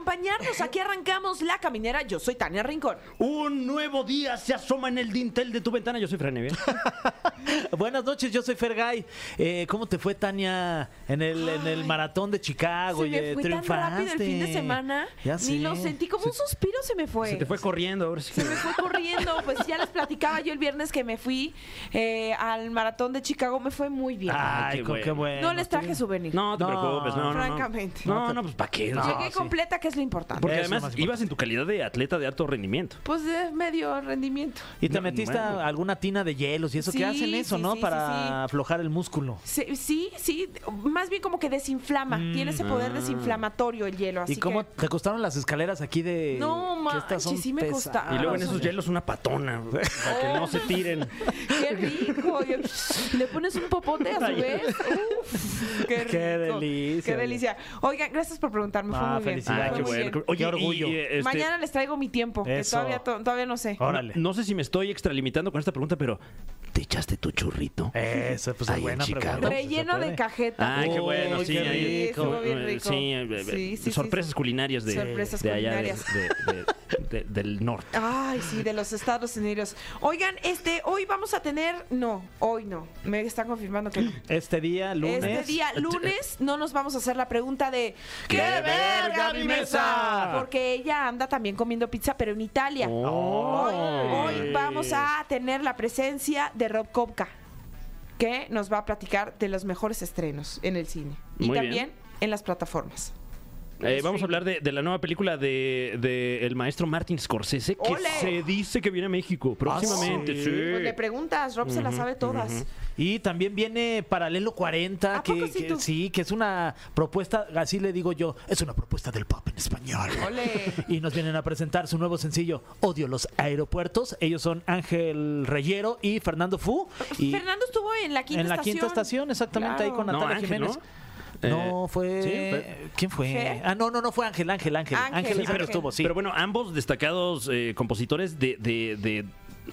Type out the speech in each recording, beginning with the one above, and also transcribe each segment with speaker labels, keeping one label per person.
Speaker 1: acompañarnos. Aquí arrancamos La Caminera. Yo soy Tania Rincón.
Speaker 2: Un nuevo día se asoma en el dintel de tu ventana. Yo soy Fran Evia.
Speaker 3: Buenas noches, yo soy Fergay. Eh, ¿Cómo te fue, Tania, en el, en el maratón de Chicago?
Speaker 1: Se me
Speaker 3: Oye,
Speaker 1: fue tan
Speaker 3: triunfaste.
Speaker 1: rápido el fin de semana.
Speaker 3: Ya
Speaker 1: Ni
Speaker 3: sé.
Speaker 1: lo sentí como un suspiro se me fue.
Speaker 2: Se te fue corriendo. Ahora sí que-
Speaker 1: Se me fue corriendo. Pues ya les platicaba yo el viernes que me fui eh, al maratón de Chicago. Me fue muy bien.
Speaker 3: Ay,
Speaker 2: qué
Speaker 3: qué
Speaker 2: bueno.
Speaker 3: bueno.
Speaker 1: no les traje souvenir.
Speaker 2: No te
Speaker 3: No,
Speaker 2: preocupes. No, no, no.
Speaker 1: francamente.
Speaker 2: No, no, pues ¿para qué?
Speaker 3: No.
Speaker 1: Llegué
Speaker 3: sí.
Speaker 1: completa, que es lo importante.
Speaker 2: Porque además
Speaker 3: más
Speaker 2: ibas en tu calidad de atleta de alto rendimiento.
Speaker 1: Pues de medio rendimiento.
Speaker 3: ¿Y te
Speaker 2: No,
Speaker 3: metiste
Speaker 2: bueno.
Speaker 3: a alguna tina de hielos y eso
Speaker 1: Sí,
Speaker 3: que hacen eso,
Speaker 1: sí,
Speaker 3: no?
Speaker 1: sí,
Speaker 3: Para
Speaker 1: sí.
Speaker 3: aflojar el músculo.
Speaker 1: Sí, sí, sí, más bien como que desinflama. Tiene ese poder desinflamatorio el hielo. Así
Speaker 3: Mm. ¿Y cómo
Speaker 1: que...
Speaker 3: te costaron las escaleras aquí de.?
Speaker 1: No, manches, sí me costaron.
Speaker 2: Y luego en
Speaker 1: Ah,
Speaker 2: esos hielos una patona. Para que no se tiren.
Speaker 1: ¡Qué rico! Le pones un popote a su vez. Uf, ¡Qué rico!
Speaker 3: Qué delicia.
Speaker 1: ¡Qué delicia! Oigan, gracias por preguntarme. Fue
Speaker 3: Ah,
Speaker 1: muy bien.
Speaker 3: felicidades.
Speaker 1: Fue
Speaker 2: qué
Speaker 1: muy
Speaker 2: bueno.
Speaker 1: bien.
Speaker 2: Oye,
Speaker 3: Qué orgullo.
Speaker 2: y, este,
Speaker 1: Mañana les traigo mi tiempo, que
Speaker 3: Eso.
Speaker 1: todavía, to- todavía no sé.
Speaker 3: Órale.
Speaker 2: No sé si me estoy extralimitando con esta pregunta, pero ¿te echaste tu churrito?
Speaker 3: Eso, pues es
Speaker 2: Ahí en
Speaker 3: buena
Speaker 2: Chicago.
Speaker 3: pregunta.
Speaker 1: Relleno
Speaker 3: ¿Se
Speaker 1: de cajeta.
Speaker 2: Ay, qué bueno,
Speaker 3: qué
Speaker 2: sí. ahí-
Speaker 3: rico.
Speaker 1: Estuvo bien rico.
Speaker 2: Sí, eh, eh,
Speaker 1: Sí, sí,
Speaker 2: sorpresas
Speaker 1: sí.
Speaker 2: culinarias de,
Speaker 1: Sorpresas
Speaker 2: de allá de-
Speaker 1: culinarias.
Speaker 2: de- de- de- del norte.
Speaker 1: Ay, sí, de los Estados Unidos. Oigan, este, hoy vamos a tener, no, hoy no, me están confirmando que no.
Speaker 3: Este día, lunes.
Speaker 1: Este día, lunes, no nos vamos a hacer la pregunta de
Speaker 3: ¡Qué verga mi mesa!
Speaker 1: Porque ella anda también comiendo pizza, pero en Italia. Hoy, hoy vamos a tener la presencia de Rob Kopka, que nos va a platicar de los mejores estrenos en el cine y también
Speaker 2: bien.
Speaker 1: en las plataformas.
Speaker 2: Eh, vamos a hablar de, de la nueva película de, de el maestro Martin Scorsese, que
Speaker 1: ¡Ole!
Speaker 2: se dice que viene a México próximamente.
Speaker 3: sí?
Speaker 2: sí.
Speaker 1: Pues le preguntas, Rob se las sabe todas.
Speaker 3: Y también viene Paralelo 40,
Speaker 1: ¿A
Speaker 3: que,
Speaker 1: poco sí
Speaker 3: que-
Speaker 1: tú?
Speaker 3: sí, que es una propuesta, así le digo yo, es una propuesta del pop en español.
Speaker 1: Ole.
Speaker 3: Y nos vienen a presentar su nuevo sencillo, Odio los aeropuertos. Ellos son Ángel Reyero y Fernando Fu. Y
Speaker 1: Fernando estuvo en la quinta
Speaker 3: en la
Speaker 1: estación.
Speaker 3: quinta estación, exactamente, ahí con
Speaker 2: No,
Speaker 3: Natalia
Speaker 2: Ángel,
Speaker 3: Jiménez.
Speaker 2: ¿no?
Speaker 3: No,
Speaker 2: Eh,
Speaker 3: fue...
Speaker 2: sí, fue-
Speaker 3: ¿Quién fue?
Speaker 1: ¿Fer?
Speaker 3: Ah, no, no, no, fue Ángel, Ángel, Ángel.
Speaker 1: Ángel,
Speaker 3: Ángel,
Speaker 1: sí,
Speaker 3: Ángel
Speaker 1: pero-
Speaker 3: estuvo, sí.
Speaker 2: Pero bueno, ambos destacados eh, compositores de, de- de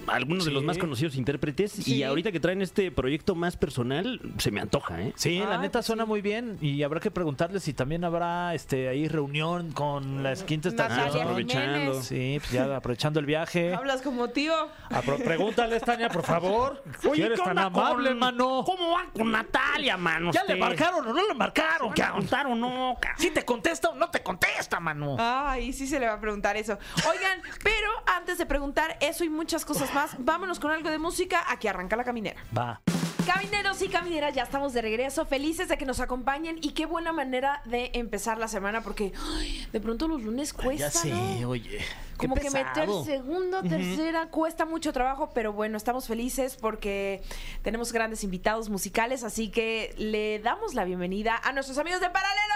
Speaker 2: algunos de los
Speaker 3: Sí.
Speaker 2: más conocidos intérpretes.
Speaker 1: Sí.
Speaker 2: Y ahorita que traen este proyecto más personal, se me antoja, ¿eh?
Speaker 3: Sí, la
Speaker 1: Ah,
Speaker 3: neta
Speaker 1: pues
Speaker 3: suena
Speaker 1: sí.
Speaker 3: muy bien y habrá que preguntarles si también habrá este ahí reunión con la quinta
Speaker 1: Natalia
Speaker 3: estación.
Speaker 2: aprovechando.
Speaker 3: Sí, pues ya aprovechando el viaje.
Speaker 1: Hablas como tío.
Speaker 3: Apro- pregúntale, Tania, por favor. si eres tan amable, mano.
Speaker 2: ¿Cómo van con Natalia, mano?
Speaker 3: ¿Ya le marcaron o no le marcaron?
Speaker 2: ¿Qué contaron no? ca-
Speaker 3: Si te contesta o no te contesta, mano.
Speaker 1: Ay, sí se le va a preguntar eso. Oigan, pero antes de preguntar eso y muchas cosas más, vámonos con algo de música. Aquí arranca la caminera.
Speaker 3: Va.
Speaker 1: Camineros y camineras, ya estamos de regreso, felices de que nos acompañen y qué buena manera de empezar la semana porque ay, de pronto los lunes cuesta,
Speaker 3: ya sé,
Speaker 1: ¿no?
Speaker 3: oye.
Speaker 1: Como que meter segunda, tercera, cuesta mucho trabajo, pero bueno, estamos felices porque tenemos grandes invitados musicales, así que le damos la bienvenida a nuestros amigos de Paralelo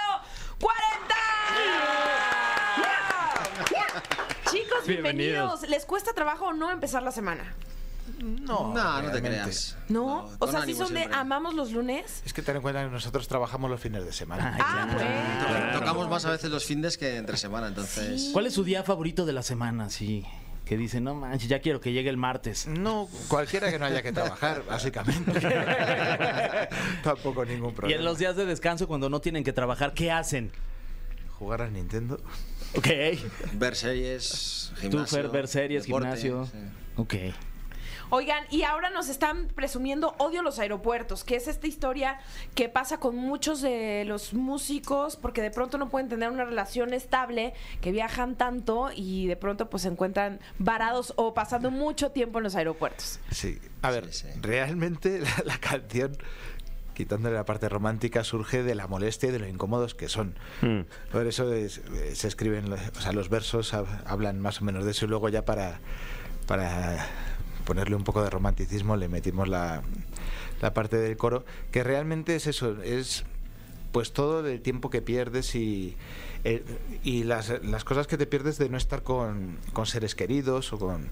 Speaker 1: 40. Bienvenidos.
Speaker 2: Bienvenidos.
Speaker 1: ¿Les cuesta trabajo o no empezar la semana?
Speaker 4: No,
Speaker 5: No,
Speaker 4: no te creas.
Speaker 1: ¿No? o sea, si son de
Speaker 4: siempre.
Speaker 1: amamos los lunes.
Speaker 5: Es que ten en cuenta que nosotros trabajamos los fines de semana.
Speaker 1: Ah, bueno.
Speaker 4: To- Tocamos más a veces los findes que entre semana, entonces.
Speaker 3: ¿Cuál es su día favorito de la semana? Sí. Que dice, no manches, ya quiero que llegue el martes.
Speaker 5: No, cualquiera que no haya que trabajar, básicamente. Tampoco ningún
Speaker 3: Y
Speaker 5: problema.
Speaker 3: en los días de descanso, cuando no tienen que trabajar, ¿qué hacen?
Speaker 5: Jugar al Nintendo.
Speaker 3: Ok.
Speaker 4: Ver series,
Speaker 3: Tú,
Speaker 4: gimnasio.
Speaker 3: Fer, ver series,
Speaker 4: deporte,
Speaker 3: gimnasio.
Speaker 4: sí.
Speaker 3: Ok.
Speaker 1: Oigan, y ahora nos están presumiendo Odio los aeropuertos, que es esta historia que pasa con muchos de los músicos porque de pronto no pueden tener una relación estable, que viajan tanto y de pronto pues se encuentran varados o pasando mucho tiempo en los aeropuertos.
Speaker 5: Sí. A ver,
Speaker 4: Sí, sí.
Speaker 5: realmente la, la canción, quitándole la parte romántica, surge de la molestia y de lo incómodos que son.
Speaker 2: Mm.
Speaker 5: Por eso es- eh, se escriben, o sea, los versos hab- hablan más o menos de eso y luego ya para, para ponerle un poco de romanticismo le metimos la, la parte del coro, que realmente es eso, es pues todo el tiempo que pierdes y, eh, y las, las cosas que te pierdes de no estar con, con seres queridos o con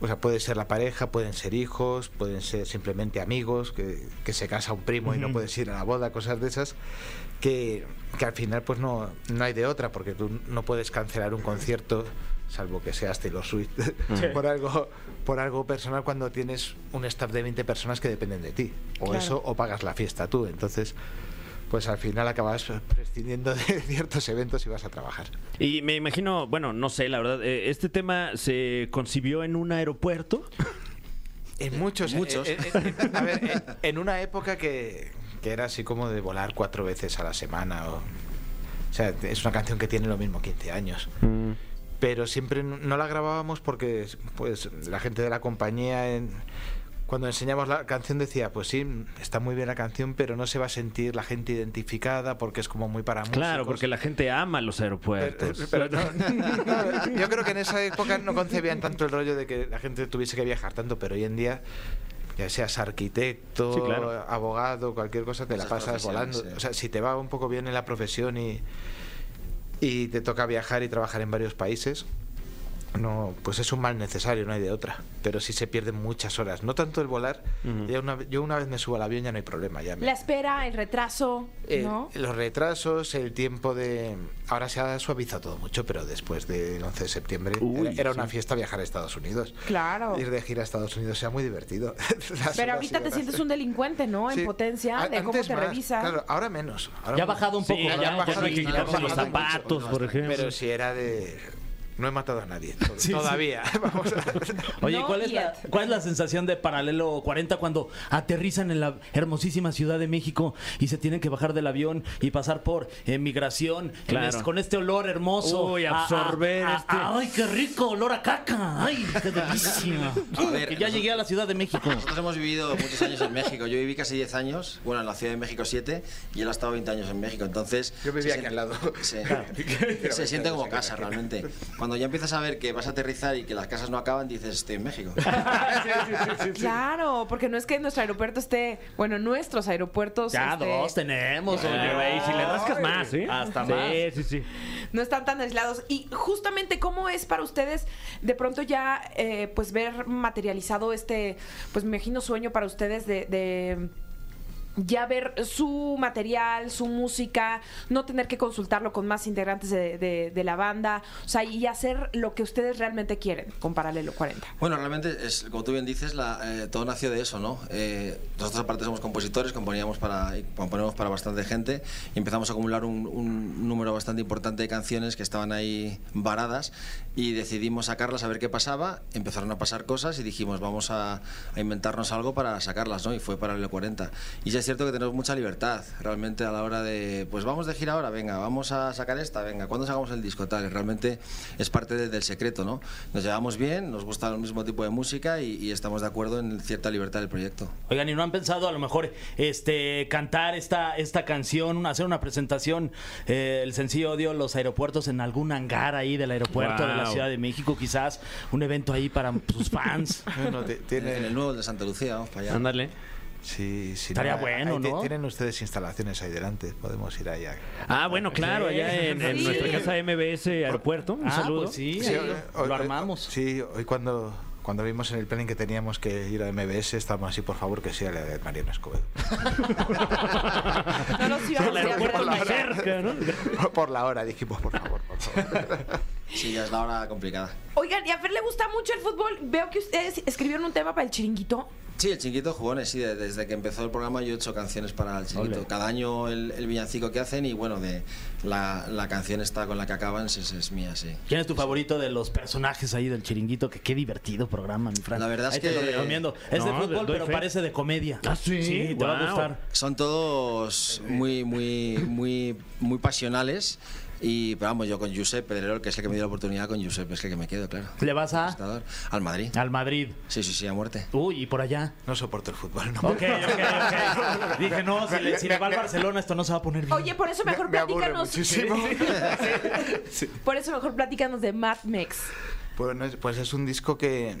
Speaker 5: O sea, puede ser la pareja, pueden ser hijos, pueden ser simplemente amigos, que, que se casa un primo y no puedes ir a la boda, cosas de esas, que, que al final pues no, no hay de otra, porque tú no puedes cancelar un concierto, salvo que seas Taylor Swift, por, algo, por algo personal cuando tienes un staff de 20 personas que dependen de ti. O
Speaker 1: Claro.
Speaker 5: eso, o pagas la fiesta tú. Entonces, pues al final acabas prescindiendo de ciertos eventos y vas a trabajar.
Speaker 2: Y me imagino, bueno, no sé, la verdad, eh, este tema se concibió en un aeropuerto.
Speaker 5: En muchos.
Speaker 4: Muchos.
Speaker 5: eh, eh, eh, a ver, en, en una época que, que era así como de volar cuatro veces a la semana. O, o sea, es una canción que tiene lo mismo 15 años. Pero siempre no no la grabábamos porque pues la gente de la compañía en- cuando enseñamos la canción decía, pues sí, está muy bien la canción, pero no se va a sentir la gente identificada porque es como muy para músicos.
Speaker 2: Claro, porque la gente ama los aeropuertos.
Speaker 5: Pero- pero no, no, yo creo que en esa época no concebían tanto el rollo de que la gente tuviese que viajar tanto, pero hoy en día, ya seas arquitecto,
Speaker 2: Sí, claro.
Speaker 5: abogado, cualquier cosa, te la pasas volando.
Speaker 4: sí.
Speaker 5: O sea, si te va un poco bien en la profesión y, y te toca viajar y trabajar en varios países, no, pues es un mal necesario, no hay de otra. Pero sí se pierden muchas horas. No tanto el volar. ya una, yo una vez me subo al avión ya no hay problema. Ya me-
Speaker 1: La espera, el retraso,
Speaker 5: eh,
Speaker 1: ¿no?
Speaker 5: Los retrasos, el tiempo de... Ahora se ha suavizado todo mucho, pero después del 11 de septiembre
Speaker 2: Uy,
Speaker 5: era, era una fiesta viajar a Estados Unidos.
Speaker 1: Claro.
Speaker 5: Ir de gira a Estados Unidos sea muy divertido.
Speaker 1: Pero ahorita te sientes un delincuente, ¿no? En
Speaker 5: Sí.
Speaker 1: potencia,
Speaker 5: A-
Speaker 1: de cómo te
Speaker 5: más,
Speaker 1: revisan.
Speaker 5: Claro, ahora menos. ahora
Speaker 3: Ya ha bajado un poco,
Speaker 2: Sí, ya, no hay que
Speaker 5: bajado
Speaker 2: quitarse
Speaker 5: mucho,
Speaker 2: los zapatos,
Speaker 5: mucho.
Speaker 2: por ejemplo.
Speaker 5: Pero si era de... No he matado a nadie. Todavía. Vamos a...
Speaker 3: Oye, ¿cuál, es la. ¿cuál es la sensación de Paralelo 40 cuando aterrizan en la hermosísima Ciudad de México y se tienen que bajar del avión y pasar por eh, migración en
Speaker 2: Claro.
Speaker 3: es- con este olor hermoso?
Speaker 2: Uy,
Speaker 3: A- a-
Speaker 2: absorber
Speaker 3: a-
Speaker 2: este-
Speaker 3: ¡Ay, qué rico! ¡Olor a caca! ¡Ay, qué delicia!
Speaker 4: A ver,
Speaker 3: que ya llegué a la Ciudad de México.
Speaker 4: Nosotros hemos vivido muchos años en México. Yo viví casi 10 años, bueno, en la Ciudad de México 7, y él ha estado 20 años en México. Entonces.
Speaker 5: Yo vivía
Speaker 4: se
Speaker 5: aquí
Speaker 4: siente-
Speaker 5: al lado.
Speaker 4: Se, se siente como casa, realmente. Cuando ya empiezas a ver que vas a aterrizar y que las casas no acaban, dices, estoy en México.
Speaker 1: Claro, porque no es que nuestro aeropuerto esté, bueno, nuestros aeropuertos
Speaker 3: Ya
Speaker 1: este,
Speaker 3: dos tenemos,
Speaker 2: Oye,
Speaker 3: oye.
Speaker 2: güey, si le rascas más, ¿eh?
Speaker 3: Hasta
Speaker 2: sí,
Speaker 3: más.
Speaker 2: Sí, sí,
Speaker 1: no están tan aislados. Y justamente, ¿cómo es para ustedes de pronto ya, eh, pues, ver materializado este, pues, me imagino sueño para ustedes de... de ya ver su material, su música, no tener que consultarlo con más integrantes de, de- de la banda, o sea, y hacer lo que ustedes realmente quieren con Paralelo 40.
Speaker 4: Bueno, realmente, es, como tú bien dices, la, eh, todo nació de eso, ¿no? Eh, nosotros aparte somos compositores, componíamos para, componemos para bastante gente y empezamos a acumular un, un número bastante importante de canciones que estaban ahí varadas y decidimos sacarlas a ver qué pasaba. Empezaron a pasar cosas y dijimos, vamos a, a inventarnos algo para sacarlas, ¿no? Y fue para el 40. Y ya es cierto que tenemos mucha libertad realmente a la hora de, pues vamos de gira ahora, venga, vamos a sacar esta, venga, ¿cuándo sacamos el disco? Tal, realmente es parte de- del secreto, ¿no? Nos llevamos bien, nos gusta el mismo tipo de música y, y estamos de acuerdo en cierta libertad del proyecto.
Speaker 3: Oigan, ¿y no han pensado a lo mejor este cantar esta, esta canción, hacer una presentación, eh, el sencillo Odio los aeropuertos en algún hangar ahí del aeropuerto de la
Speaker 2: Wow.
Speaker 3: Ciudad de México, quizás un evento ahí para sus fans?
Speaker 5: Bueno, tiene-
Speaker 4: En el nuevo de Santa Lucía, vamos para allá.
Speaker 2: Ándale.
Speaker 5: Sí, sí,
Speaker 3: Estaría
Speaker 5: no,
Speaker 3: bueno, ¿no?
Speaker 5: Tienen ustedes instalaciones ahí delante, podemos ir allá.
Speaker 2: Ah, bueno, claro, allá en, en
Speaker 1: Sí.
Speaker 2: nuestra casa MBS Aeropuerto. Un
Speaker 3: Ah,
Speaker 2: saludo.
Speaker 3: pues sí,
Speaker 5: Sí,
Speaker 3: ahí
Speaker 5: hoy-
Speaker 3: lo, armamos.
Speaker 5: Sí, hoy cuando, cuando vimos en el planning que teníamos que ir a MBS, estábamos así, por favor, que sea la de Mariano Escobedo.
Speaker 1: No nos íbamos
Speaker 2: El
Speaker 1: a ir a
Speaker 2: aeropuerto
Speaker 1: ver
Speaker 2: más
Speaker 1: allá.
Speaker 2: cerca, ¿no?
Speaker 5: por la hora, dijimos, por favor, por favor.
Speaker 4: Sí, ya es la hora complicada.
Speaker 1: Oigan, y a Fer le gusta mucho el fútbol. Veo que ustedes escribieron un tema para el chiringuito.
Speaker 4: Sí, el Chinguito Jugones, sí, de- desde que empezó el programa yo he hecho canciones para el Chinguito.
Speaker 2: Ole.
Speaker 4: Cada año el, el villancico que hacen y bueno, de la, la canción esta con la que acaban es, es mía, sí.
Speaker 3: ¿Quién es tu favorito de los personajes ahí del chiringuito? Que qué divertido programa, mi Fran.
Speaker 4: La verdad es
Speaker 3: Ahí te lo
Speaker 4: que-
Speaker 3: recomiendo. Es de
Speaker 2: No,
Speaker 3: fútbol,
Speaker 2: doy
Speaker 3: pero
Speaker 2: fe.
Speaker 3: parece de comedia.
Speaker 2: Ah, sí,
Speaker 3: Sí, te va a gustar.
Speaker 4: Son todos muy, muy, muy, muy pasionales. Y, pero vamos, yo con Josep Pedrerol, que es el que me dio la oportunidad, con Josep es el que me quedo, claro.
Speaker 3: ¿Le vas a?
Speaker 4: Al Madrid.
Speaker 3: Al Madrid.
Speaker 4: Sí, sí, sí, a muerte.
Speaker 3: Uy, y por allá.
Speaker 5: No soporto el fútbol, no.
Speaker 3: Ok, ok, ok. Dije, no, si le, si le va al Barcelona, esto no se va a poner bien.
Speaker 1: Oye, por eso mejor
Speaker 5: me
Speaker 1: platícanos.
Speaker 5: muchísimo.
Speaker 1: Por eso mejor platícanos de Mad Mex.
Speaker 5: Bueno, es- pues es un disco que,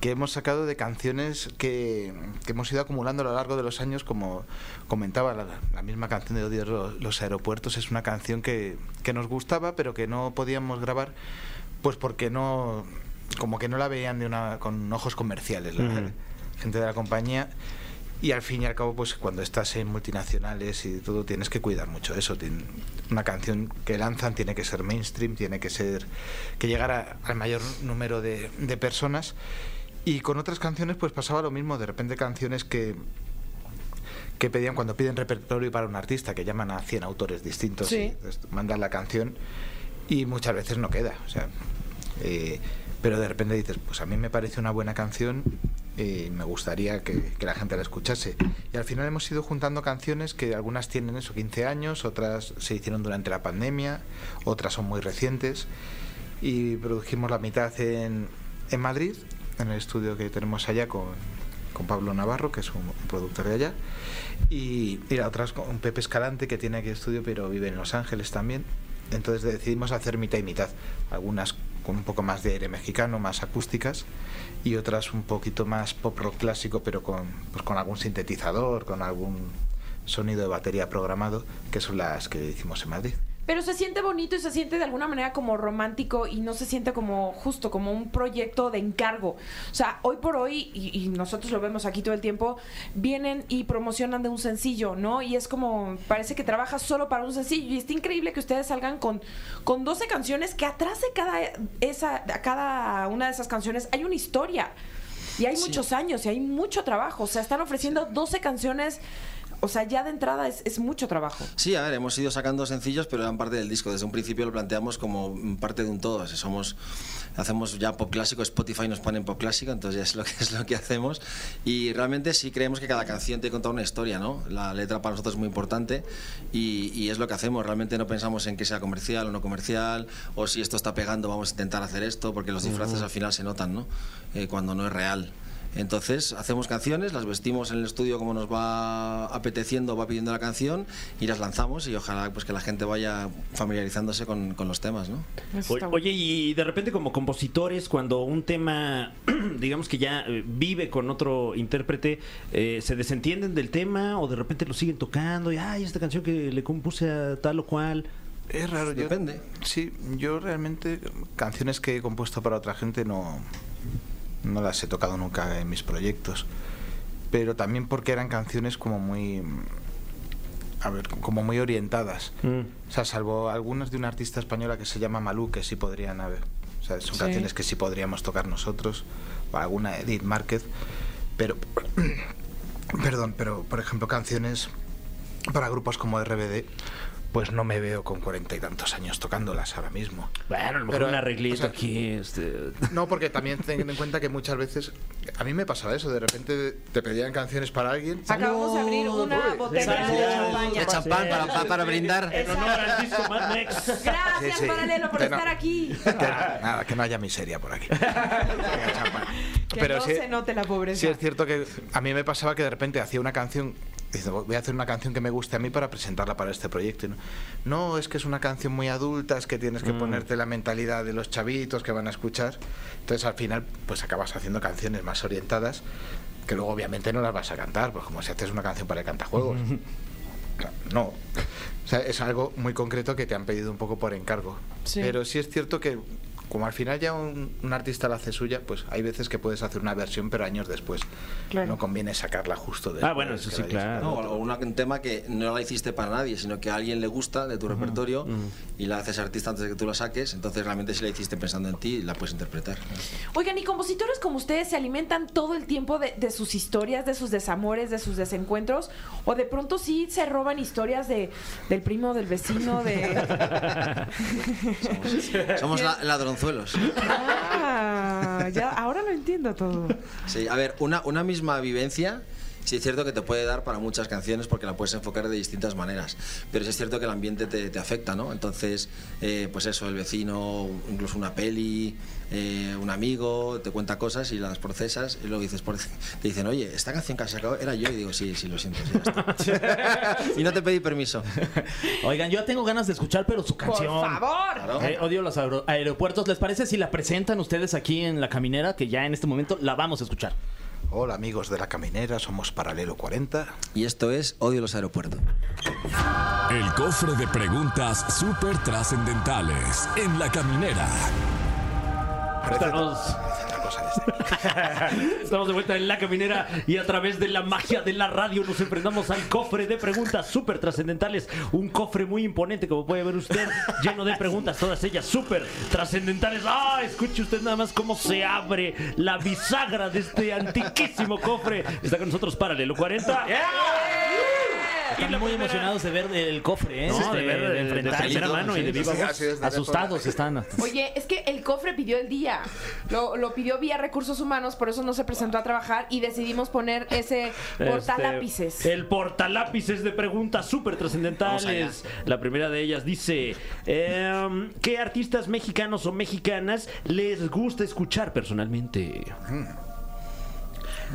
Speaker 5: que hemos sacado de canciones que, que hemos ido acumulando a lo largo de los años, como comentaba la, la misma canción de Odio los, los aeropuertos, es una canción que, que nos gustaba pero que no podíamos grabar pues porque no, como que no la veían de una, con ojos comerciales la gente de la compañía. Y al fin y al cabo, pues cuando estás en multinacionales y todo, tienes que cuidar mucho eso. Una canción que lanzan tiene que ser mainstream, tiene que ser que llegara al mayor número de, de personas. Y con otras canciones, pues pasaba lo mismo. De repente, canciones que, que pedían cuando piden repertorio para un artista, que llaman a 100 autores distintos
Speaker 1: Sí.
Speaker 5: y entonces mandan la canción y muchas veces no queda. O sea, eh, pero de repente dices, pues a mí me parece una buena canción y me gustaría que, que la gente la escuchase. Y al final hemos ido juntando canciones que algunas tienen eso, 15 años, otras se hicieron durante la pandemia, otras son muy recientes. Y produjimos la mitad en, en Madrid, en el estudio que tenemos allá con, con Pablo Navarro, que es un, productor de allá. Y, y la otra con Pepe Escalante, que tiene aquí estudio, pero vive en Los Ángeles también. Entonces decidimos hacer mitad y mitad. Algunas con un poco más de aire mexicano, más acústicas, y otras un poquito más pop rock clásico, pero con, pues con algún sintetizador, con algún sonido de batería programado, que son las que hicimos en Madrid.
Speaker 1: Pero se siente bonito y se siente de alguna manera como romántico y no se siente como justo, como un proyecto de encargo. O sea, hoy por hoy, y, y nosotros lo vemos aquí todo el tiempo, vienen y promocionan de un sencillo, ¿no? Y es como, parece que trabajas solo para un sencillo. Y está increíble que ustedes salgan con, con 12 canciones que atrás de cada, esa, de cada una de esas canciones hay una historia. Y hay muchos años y hay mucho trabajo. O sea, están ofreciendo 12 canciones. O sea, ya de entrada es, es mucho trabajo.
Speaker 4: Sí, a ver, hemos ido sacando sencillos, pero eran parte del disco. Desde un principio lo planteamos como parte de un todo. Si somos, hacemos ya pop clásico, Spotify nos pone en pop clásico, entonces ya es lo que es lo que hacemos. Y realmente sí creemos que cada canción te contar una historia, ¿no? La letra para nosotros es muy importante y, y es lo que hacemos. Realmente no pensamos en que sea comercial o no comercial, o si esto está pegando, vamos a intentar hacer esto, porque los disfraces al final se notan, ¿no? Eh, cuando no es real. Entonces hacemos canciones, las vestimos en el estudio como nos va apeteciendo, va pidiendo la canción y las lanzamos y ojalá pues que la gente vaya familiarizándose con, con los temas, ¿no?
Speaker 2: O- Oye, y de repente como compositores, cuando un tema, digamos que ya eh, vive con otro intérprete, eh, ¿se desentienden del tema o de repente lo siguen tocando? Y, ay, esta canción que le compuse a tal o cual.
Speaker 5: Es raro, yo-
Speaker 4: Depende.
Speaker 5: Sí, yo realmente canciones que he compuesto para otra gente no, no las he tocado nunca en mis proyectos. Pero también porque eran canciones como muy. A ver, como muy orientadas.
Speaker 2: Mm.
Speaker 5: O sea, salvo algunas de una artista española que se llama Malú, que sí podrían haber. O sea, son
Speaker 1: Sí.
Speaker 5: canciones que sí podríamos tocar nosotros. O alguna Edith Márquez. Pero. Perdón, pero por ejemplo, canciones para grupos como RBD, pues no me veo con cuarenta y tantos años tocándolas ahora mismo.
Speaker 2: Bueno, a lo mejor
Speaker 5: Pero,
Speaker 2: un arreglito
Speaker 5: o sea,
Speaker 2: aquí. Este...
Speaker 5: No, porque también ten en cuenta que muchas veces a mí me pasaba eso, de repente te pedían canciones para alguien.
Speaker 1: Acabamos de abrir una botella de champaña.
Speaker 4: De champán para, para, para brindar.
Speaker 2: En honor al disco Mad Max.
Speaker 1: Gracias,
Speaker 5: Sí, sí.
Speaker 1: Paralelo, por
Speaker 5: Que no-
Speaker 1: estar aquí.
Speaker 5: Que, nada, que no haya miseria por aquí.
Speaker 1: Que
Speaker 5: Pero
Speaker 1: no
Speaker 5: sí,
Speaker 1: se note la pobreza.
Speaker 5: sí es cierto que a mí me pasaba que de repente hacía una canción, dice, voy a hacer una canción que me guste a mí para presentarla para este proyecto. No, no es que es una canción muy adulta, es que tienes que ponerte la mentalidad de los chavitos que van a escuchar. Entonces al final pues acabas haciendo canciones más orientadas que luego obviamente no las vas a cantar, pues como si haces una canción para el cantajuegos. No. O sea, es algo muy concreto que te han pedido un poco por encargo.
Speaker 1: Sí.
Speaker 5: Pero sí es cierto que como al final ya un, un artista la hace suya, pues hay veces que puedes hacer una versión, pero años después.
Speaker 1: Claro.
Speaker 5: No conviene sacarla justo después.
Speaker 2: Ah, bueno, eso sí, claro.
Speaker 4: No, o un tema que no la hiciste para nadie, sino que a alguien le gusta de tu repertorio y la haces artista antes de que tú la saques, entonces realmente si la hiciste pensando en ti, la puedes interpretar.
Speaker 1: Oigan, y compositores como ustedes se alimentan todo el tiempo de, de sus historias, de sus desamores, de sus desencuentros, o de pronto sí se roban historias de, del primo, del vecino, de...
Speaker 4: Somos la-
Speaker 1: Ah, ya, ahora lo entiendo todo.
Speaker 4: Sí, a ver, una, una misma vivencia, sí es cierto que te puede dar para muchas canciones porque la puedes enfocar de distintas maneras, pero sí es cierto que el ambiente te, te afecta, ¿no? Entonces, eh, pues eso, el vecino, incluso una peli, eh, un amigo, te cuenta cosas y las procesas y luego dices, por- te dicen, oye, esta canción que has sacado era yo y digo, sí, sí, lo siento, sí, ya está". y no te pedí permiso.
Speaker 3: Oigan, yo tengo ganas de escuchar, pero su
Speaker 1: Por
Speaker 3: canción.
Speaker 1: favor.
Speaker 4: Claro.
Speaker 3: Eh, odio los aero- aeropuertos. ¿Les parece si la presentan ustedes aquí en la caminera? Que ya en este momento la vamos a escuchar.
Speaker 5: Hola amigos de la caminera, somos Paralelo 40.
Speaker 4: Y esto es Odio los aeropuertos.
Speaker 6: El cofre de preguntas súper trascendentales en la caminera.
Speaker 5: Es-
Speaker 2: estamos de vuelta en La Caminera y a través de la magia de la radio nos enfrentamos al cofre de preguntas súper trascendentales. Un cofre muy imponente, como puede ver usted, lleno de preguntas, todas ellas súper trascendentales. ¡Ah! Escuche usted nada más cómo se abre la bisagra de este antiquísimo cofre. Está con nosotros Paralelo 40.
Speaker 3: Están muy
Speaker 2: primera-
Speaker 3: emocionados de ver el cofre, ¿eh?
Speaker 2: No,
Speaker 3: Este,
Speaker 2: de ver, de- primera mano y de viva
Speaker 5: Sí,
Speaker 2: voz.
Speaker 5: así es, de
Speaker 3: Asustados están.
Speaker 1: Oye, es que el cofre pidió el día. Lo, lo pidió vía recursos humanos, por eso no se presentó a trabajar y decidimos poner ese portalápices.
Speaker 2: Este, el portalápices de preguntas súper trascendentales. La primera de ellas dice: em, ¿Qué artistas mexicanos o mexicanas les gusta escuchar personalmente?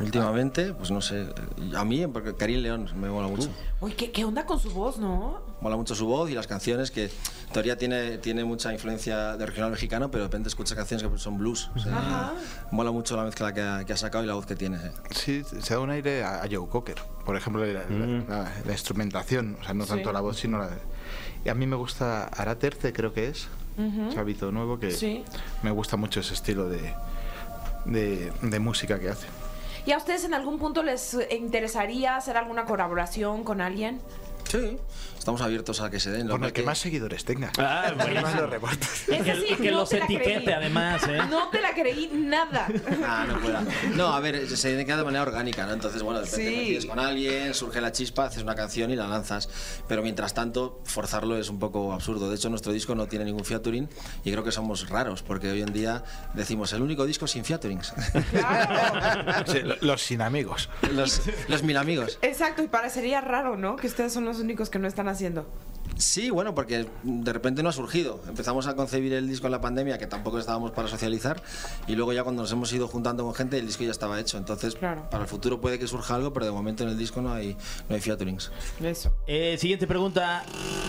Speaker 4: Últimamente, pues no sé, a mí, porque Karim León me mola mucho.
Speaker 1: Uy, ¿qué, ¿qué onda con su voz, no?
Speaker 4: Mola mucho su voz y las canciones, que en teoría tiene, tiene mucha influencia de regional mexicano, pero de repente escuchas canciones que son blues. o sea,
Speaker 1: Ajá.
Speaker 4: mola mucho la mezcla que ha, que ha sacado y la voz que tiene. eh.
Speaker 5: Sí, se da un aire a, a Joe Cocker. Por ejemplo, la, la- la- la instrumentación, o sea, no tanto
Speaker 1: Sí.
Speaker 5: la voz, sino la. Y a mí me gusta Araterce, creo que es. Chavito nuevo, que
Speaker 1: Sí.
Speaker 5: me gusta mucho ese estilo de, de, de música que hace.
Speaker 1: ¿Y a ustedes en algún punto les interesaría hacer alguna colaboración con alguien?
Speaker 4: Sí, estamos abiertos a que se den. Lo
Speaker 5: Con el que
Speaker 4: que-
Speaker 5: más seguidores tenga.
Speaker 2: Ah,
Speaker 5: Y más los reportes.
Speaker 1: Esa
Speaker 3: Que,
Speaker 1: sí,
Speaker 3: que
Speaker 1: no
Speaker 3: los
Speaker 1: te la
Speaker 3: etiquete
Speaker 1: creí.
Speaker 3: además, ¿eh?
Speaker 1: No te la creí nada.
Speaker 4: Ah, no pueda. No, a ver, se tiene que dar de manera orgánica, ¿no? Entonces, bueno, de repente
Speaker 1: Sí.
Speaker 4: coincides con alguien, surge la chispa, haces una canción y la lanzas. Pero mientras tanto, forzarlo es un poco absurdo. De hecho, nuestro disco no tiene ningún featuring y creo que somos raros, porque hoy en día decimos el único disco sin featurings.
Speaker 5: Sí, lo- los sin amigos.
Speaker 4: los, los mil amigos.
Speaker 1: Exacto, y parecería raro, ¿no? Que ustedes son los únicos que no están haciendo.
Speaker 4: Sí, bueno, porque de repente no ha surgido. Empezamos a concebir el disco en la pandemia, que tampoco estábamos para socializar, y luego ya cuando nos hemos ido juntando con gente, el disco ya estaba hecho. Entonces,
Speaker 1: Claro.
Speaker 4: para el futuro puede que surja algo, pero de momento en el disco no hay, no hay featurings.
Speaker 1: Eso.
Speaker 3: Eh, siguiente pregunta.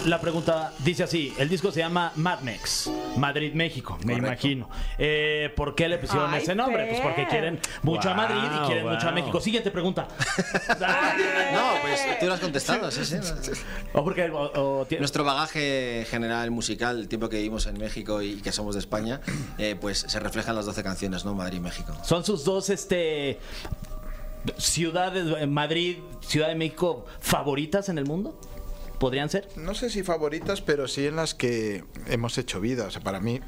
Speaker 3: La pregunta dice así: el disco se llama Madmex, Madrid, México, me
Speaker 4: Correcto.
Speaker 3: imagino. Eh, ¿Por qué le pusieron
Speaker 1: Ay,
Speaker 3: ese nombre? Pues porque quieren mucho a Madrid y
Speaker 2: Wow,
Speaker 3: quieren mucho a
Speaker 2: wow.
Speaker 3: México. Siguiente pregunta.
Speaker 4: No, pues tú lo has contestado, sí, sí.
Speaker 3: o porque o- o
Speaker 4: Nuestro bagaje general musical, el tiempo que vivimos en México y que somos de España, eh, pues se refleja en las 12 canciones, ¿no? Madrid y México.
Speaker 3: son sus dos este ciudades, eh, Madrid, Ciudad de México, favoritas en el mundo. ¿Podrían ser?
Speaker 5: No sé si favoritas, pero sí en las que hemos hecho vida. O sea, para mí,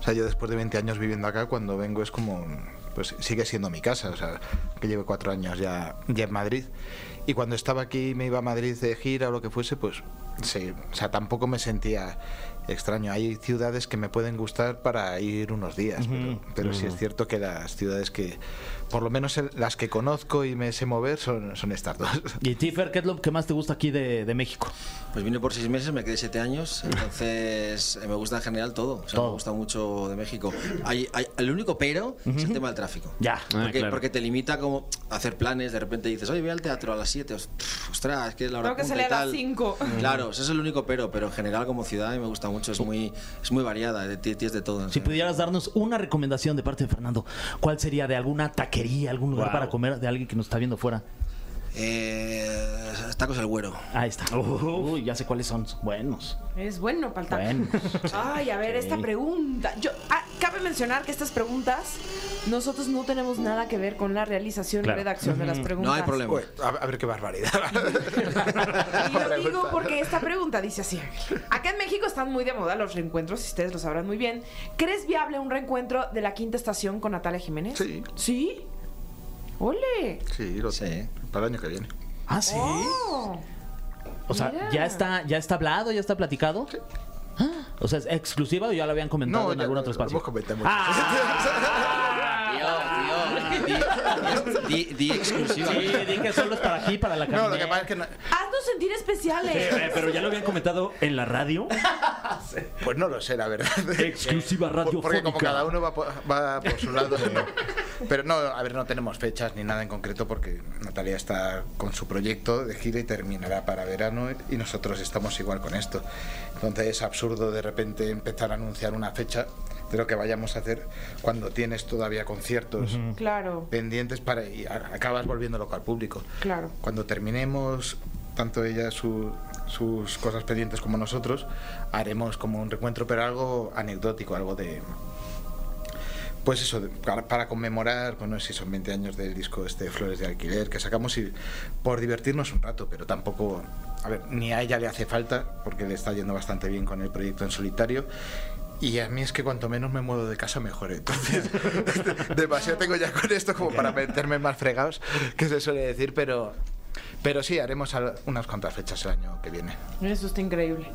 Speaker 5: o sea, yo después de 20 años viviendo acá, cuando vengo es como, pues sigue siendo mi casa. O sea, que llevo cuatro años ya, ya en Madrid. Y cuando estaba aquí, me iba a Madrid de gira o lo que fuese, pues sí, o sea, tampoco me sentía extraño. Hay ciudades que me pueden gustar para ir unos días, pero, pero sí es cierto que las ciudades que, por lo menos el- las que conozco y me sé mover, son, son estas dos.
Speaker 3: Y Tifer, ¿qué es lo que más te gusta aquí de, de México?
Speaker 4: Pues vine por seis meses, me quedé siete años, entonces eh, me gusta en general todo. O sea,
Speaker 3: Todo.
Speaker 4: me gusta mucho de México. Hay, hay- el único pero es el tema del tráfico.
Speaker 3: Ya.
Speaker 2: Ah,
Speaker 4: Porque,
Speaker 2: claro.
Speaker 4: porque te limita como a hacer planes, de repente dices, oye, voy al teatro a las 7, ostras, es que es la hora
Speaker 1: Tengo que
Speaker 4: punta y
Speaker 1: a las.
Speaker 4: Claro, ese es el único pero, pero en general como ciudad me gusta mucho, es muy, es muy variada, tienes de todo.
Speaker 3: Si pudieras darnos una recomendación de parte de Fernando, ¿cuál sería de alguna taquería, algún lugar
Speaker 2: Wow.
Speaker 3: para comer de alguien que nos está viendo fuera?
Speaker 4: Eh, tacos el güero.
Speaker 3: Ahí está. Uy, ya sé cuáles son. Buenos.
Speaker 1: Es bueno, Palta.
Speaker 3: Bueno.
Speaker 1: Ay, a ver,
Speaker 3: Sí.
Speaker 1: esta pregunta. Yo, ah, cabe mencionar que estas preguntas, nosotros no tenemos nada que ver con la realización
Speaker 2: Claro.
Speaker 1: y redacción de las preguntas.
Speaker 4: No hay problema.
Speaker 5: Uy, a, a ver qué barbaridad.
Speaker 1: Y lo digo porque esta pregunta dice así. Acá en México están muy de moda los reencuentros, y ustedes lo sabrán muy bien. ¿Crees viable un reencuentro de la quinta estación con Natalia Jiménez?
Speaker 5: Sí.
Speaker 1: ¿Sí? ¡Ole!
Speaker 5: Sí, lo
Speaker 4: Sí.
Speaker 5: Para el año que viene.
Speaker 3: Ah, sí.
Speaker 1: Oh.
Speaker 3: O sea,
Speaker 1: Mira.
Speaker 3: ya está, ya está hablado, ya está platicado. Ah, O sea, ¿es exclusiva o ya lo habían comentado en
Speaker 5: ya
Speaker 3: algún
Speaker 5: lo-
Speaker 3: otro
Speaker 5: lo
Speaker 3: espacio?
Speaker 5: comentado mucho.
Speaker 4: Di, exclusiva.
Speaker 3: Sí, di que solo es para aquí, para la
Speaker 5: No, lo que pasa es que no-
Speaker 1: Haznos sentir especiales.
Speaker 2: Eh, pero ya lo habían comentado en la radio.
Speaker 5: pues no lo sé, la verdad.
Speaker 2: Exclusiva
Speaker 5: Por- Porque como
Speaker 2: radiofónica.
Speaker 5: cada uno va por, va por su lado. no. Pero no, a ver, no tenemos fechas ni nada en concreto porque Natalia está con su proyecto de gira y terminará para verano y nosotros estamos igual con esto. Entonces es absurdo de repente empezar a anunciar una fecha de lo que vayamos a hacer cuando tienes todavía conciertos
Speaker 1: Claro,
Speaker 5: pendientes para y acabas volviendo loco al público.
Speaker 1: claro.
Speaker 5: Cuando terminemos, tanto ella su- sus cosas pendientes como nosotros, haremos como un reencuentro, pero algo anecdótico, algo de, pues eso, para, conmemorar, bueno, no sé si son 20 años del disco este Flores de Alquiler que sacamos y por divertirnos un rato, pero tampoco, a ver, ni a ella le hace falta, porque le está yendo bastante bien con el proyecto en solitario. Y a mí es que cuanto menos me muevo de casa, mejor. Entonces, demasiado tengo ya con esto como para meterme más fregados, que se suele decir, pero, pero sí, haremos unas cuantas fechas el año que viene.
Speaker 1: Eso está increíble.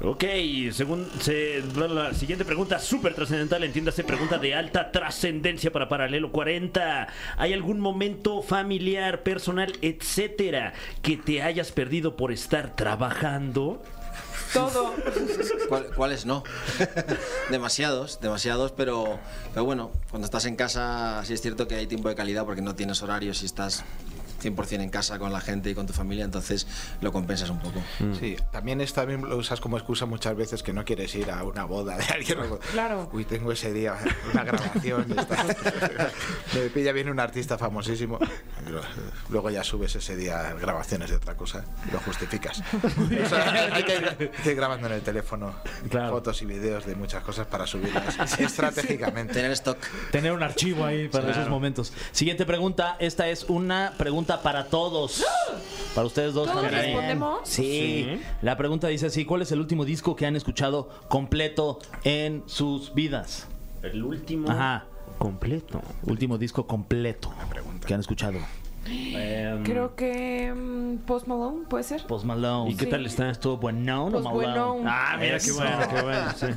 Speaker 2: Ok, según se, la siguiente pregunta, súper trascendental, entiéndase, pregunta de alta trascendencia para Paralelo 40. ¿Hay algún momento familiar, personal, etcétera, que te hayas perdido por estar trabajando?
Speaker 1: Todo.
Speaker 4: ¿Cuál- ¿Cuáles no? demasiados, demasiados, pero, pero bueno, cuando estás en casa sí es cierto que hay tiempo de calidad porque no tienes horarios y estás 100% en casa con la gente y con tu familia, entonces lo compensas un poco.
Speaker 5: Sí, también esto también lo usas como excusa muchas veces que no quieres ir a una boda de alguien.
Speaker 1: Claro.
Speaker 5: Uy, tengo ese día una grabación. y está. Me pilla bien un artista famosísimo. Luego ya subes ese día grabaciones de otra cosa y lo justificas. O sea, hay que ir, hay que ir grabando en el teléfono
Speaker 2: Claro.
Speaker 5: fotos y vídeos de muchas cosas para subirlas estratégicamente.
Speaker 4: Tener stock.
Speaker 3: Tener un archivo ahí para esos momentos. Siguiente pregunta. Esta es una pregunta para todos. Para ustedes dos.
Speaker 1: ¿Todos
Speaker 3: también.
Speaker 1: respondemos?
Speaker 3: Sí.
Speaker 2: Sí.
Speaker 3: La pregunta dice así: ¿Cuál es el último disco que han escuchado completo en sus vidas?
Speaker 2: El último
Speaker 3: Ajá.
Speaker 2: completo.
Speaker 3: Último disco completo que han escuchado.
Speaker 2: Em,
Speaker 1: Creo que mm, Post Malone, ¿puede ser?
Speaker 3: Post Malone.
Speaker 2: ¿Y qué
Speaker 1: Sí.
Speaker 2: tal está?
Speaker 3: ¿Estuvo bueno o
Speaker 1: Pues
Speaker 3: Malone?
Speaker 2: Ah, mira qué bueno, qué bueno. sí.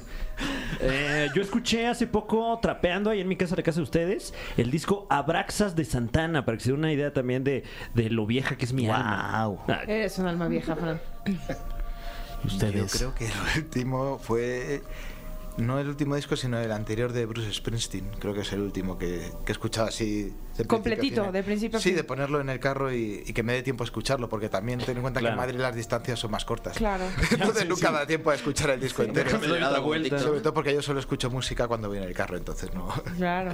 Speaker 2: Eh, yo escuché hace poco, trapeando ahí en mi casa, la casa de ustedes, el disco Abraxas de Santana, para que se den una idea también de, de lo vieja que es mi alma.
Speaker 3: Wow.
Speaker 2: Ah,
Speaker 1: Eres un alma vieja, Fran.
Speaker 3: Ustedes.
Speaker 5: Yo creo que el último fue. No el último disco, sino el anterior de Bruce Springsteen. Creo que es el último que, que he escuchado así. de
Speaker 1: Completito, de principio a
Speaker 5: Sí,
Speaker 1: fin.
Speaker 5: de ponerlo en el carro y, y que me dé tiempo a escucharlo, porque también ten en cuenta
Speaker 2: Claro.
Speaker 5: que en Madrid las distancias son más cortas.
Speaker 1: Claro.
Speaker 5: Entonces nunca da tiempo a escuchar el disco entero.
Speaker 2: Me doy vuelta.
Speaker 5: Sobre todo porque yo solo escucho música cuando voy en el carro, entonces no.
Speaker 1: Claro.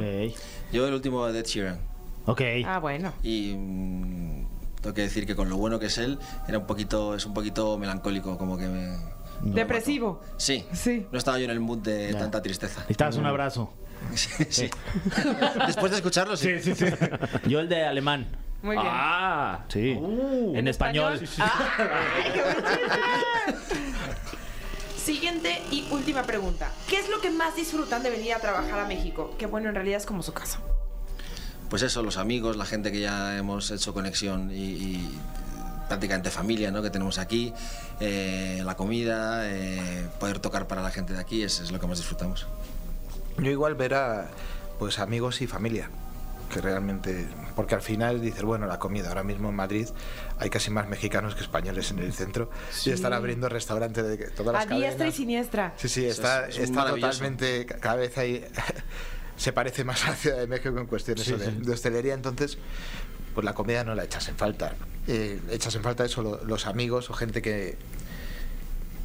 Speaker 4: Yo el último de Ed Sheeran.
Speaker 3: Ok.
Speaker 1: Ah, bueno.
Speaker 4: Y mm, tengo que decir que con lo bueno que es él, era un poquito, es un poquito melancólico, como que me...
Speaker 1: Depresivo.
Speaker 4: Sí.
Speaker 1: Sí.
Speaker 4: No estaba yo en el mood de tanta tristeza.
Speaker 3: Necesitabas un abrazo.
Speaker 4: Sí, sí. Después de escucharlo, sí.
Speaker 3: sí, sí. Yo el de alemán.
Speaker 1: Muy bien.
Speaker 2: Ah,
Speaker 3: Sí.
Speaker 2: Uh.
Speaker 3: en español.
Speaker 1: ¡Ay, qué bonita! Siguiente y última pregunta. ¿Qué es lo que más disfrutan de venir a trabajar a México? Que bueno, en realidad es como su casa.
Speaker 4: Pues eso, los amigos, la gente que ya hemos hecho conexión y, y prácticamente familia ¿no? que tenemos aquí, eh, la comida, eh, poder tocar para la gente de aquí, eso es lo que más disfrutamos.
Speaker 5: Yo igual ver a pues amigos y familia. Que realmente. Porque al final dices, bueno, la comida. Ahora mismo en Madrid hay casi más mexicanos que españoles en el centro. Y están abriendo restaurantes de todas las
Speaker 1: A diestra y siniestra.
Speaker 5: Sí, sí, está,
Speaker 4: es- es
Speaker 5: está totalmente. ca- Cada vez hay. se parece más a la Ciudad de México en cuestiones
Speaker 2: Sí,
Speaker 5: de,
Speaker 2: sí.
Speaker 5: de hostelería. Entonces, pues la comida no la echas en falta. Eh, echas en falta eso, lo- los amigos o gente que.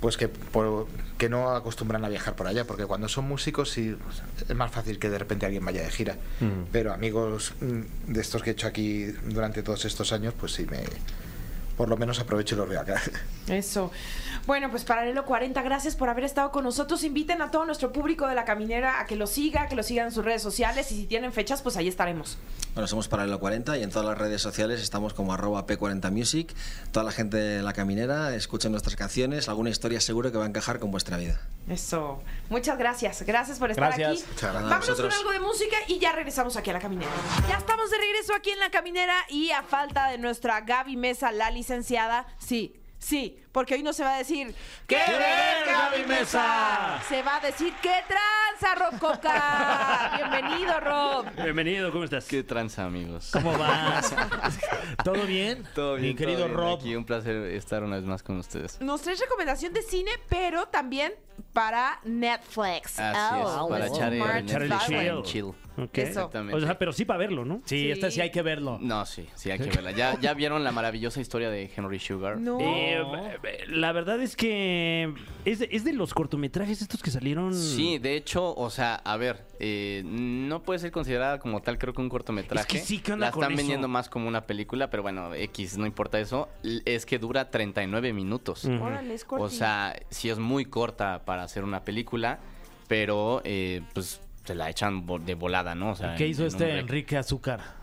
Speaker 5: Pues que, por- que no acostumbran a viajar por allá, porque cuando son músicos sí pues, es más fácil que de repente alguien vaya de gira.
Speaker 2: Mm.
Speaker 5: Pero amigos mm, de estos que he hecho aquí durante todos estos años, pues sí me. Por lo menos aprovecho y los veo acá.
Speaker 1: Eso. Bueno, pues Paralelo 40, gracias por haber estado con nosotros. Inviten a todo nuestro público de la caminera a que lo siga, que lo sigan en sus redes sociales y si tienen fechas, pues ahí estaremos.
Speaker 4: Bueno, somos Paralelo 40 y en todas las redes sociales estamos como arroba P40music. Toda la gente de la caminera escucha nuestras canciones, alguna historia seguro que va a encajar con vuestra vida.
Speaker 1: Eso. Muchas gracias. Gracias por estar
Speaker 3: Gracias.
Speaker 1: aquí.
Speaker 5: Muchas gracias.
Speaker 1: Vámonos con
Speaker 4: Vosotros.
Speaker 1: algo de música y ya regresamos aquí a la caminera. Ya estamos de regreso aquí en la caminera y a falta de nuestra Gaby Mesa, la licenciada, sí. Sí, porque hoy no se va a decir
Speaker 2: ¡Qué ver, Gaby Mesa!
Speaker 1: Se va a decir ¡Qué tranza, Rob Coca! Bienvenido, Rob.
Speaker 2: Bienvenido, ¿cómo estás?
Speaker 7: Qué tranza, amigos.
Speaker 3: ¿Cómo vas? ¿Todo bien?
Speaker 7: Todo bien,
Speaker 3: Mi querido
Speaker 7: todo bien.
Speaker 3: Rob.
Speaker 7: Aquí un placer estar una vez más con ustedes.
Speaker 1: Nos traes recomendación de cine, pero también para Netflix.
Speaker 7: Así es,
Speaker 1: Oh,
Speaker 7: para
Speaker 1: let's
Speaker 7: echar el
Speaker 2: chill.
Speaker 7: Exactamente.
Speaker 2: O sea, pero sí para verlo, ¿no?
Speaker 3: Sí,
Speaker 1: Sí.
Speaker 3: este sí hay que verlo.
Speaker 7: No, sí, sí, hay que verla. ¿Ya, ¿Ya vieron la maravillosa historia de Henry Sugar?
Speaker 1: No.
Speaker 2: Eh, la verdad es que es de, es de los cortometrajes estos que salieron.
Speaker 7: Sí, de hecho, o sea, a ver, eh, no puede ser considerada como tal, creo que un cortometraje.
Speaker 2: Es que sí, ¿qué onda
Speaker 7: La
Speaker 2: con
Speaker 7: están
Speaker 2: eso?
Speaker 7: vendiendo más como una película, pero bueno, X, no importa eso. Es que dura 39 minutos.
Speaker 2: Ujú.
Speaker 1: Órale, es
Speaker 7: O sea, sí es muy corta para hacer una película, pero eh, pues se la echan de volada, ¿no? O sea,
Speaker 3: ¿Qué
Speaker 7: en-
Speaker 3: hizo
Speaker 7: en un
Speaker 3: este. Enrique Azúcar?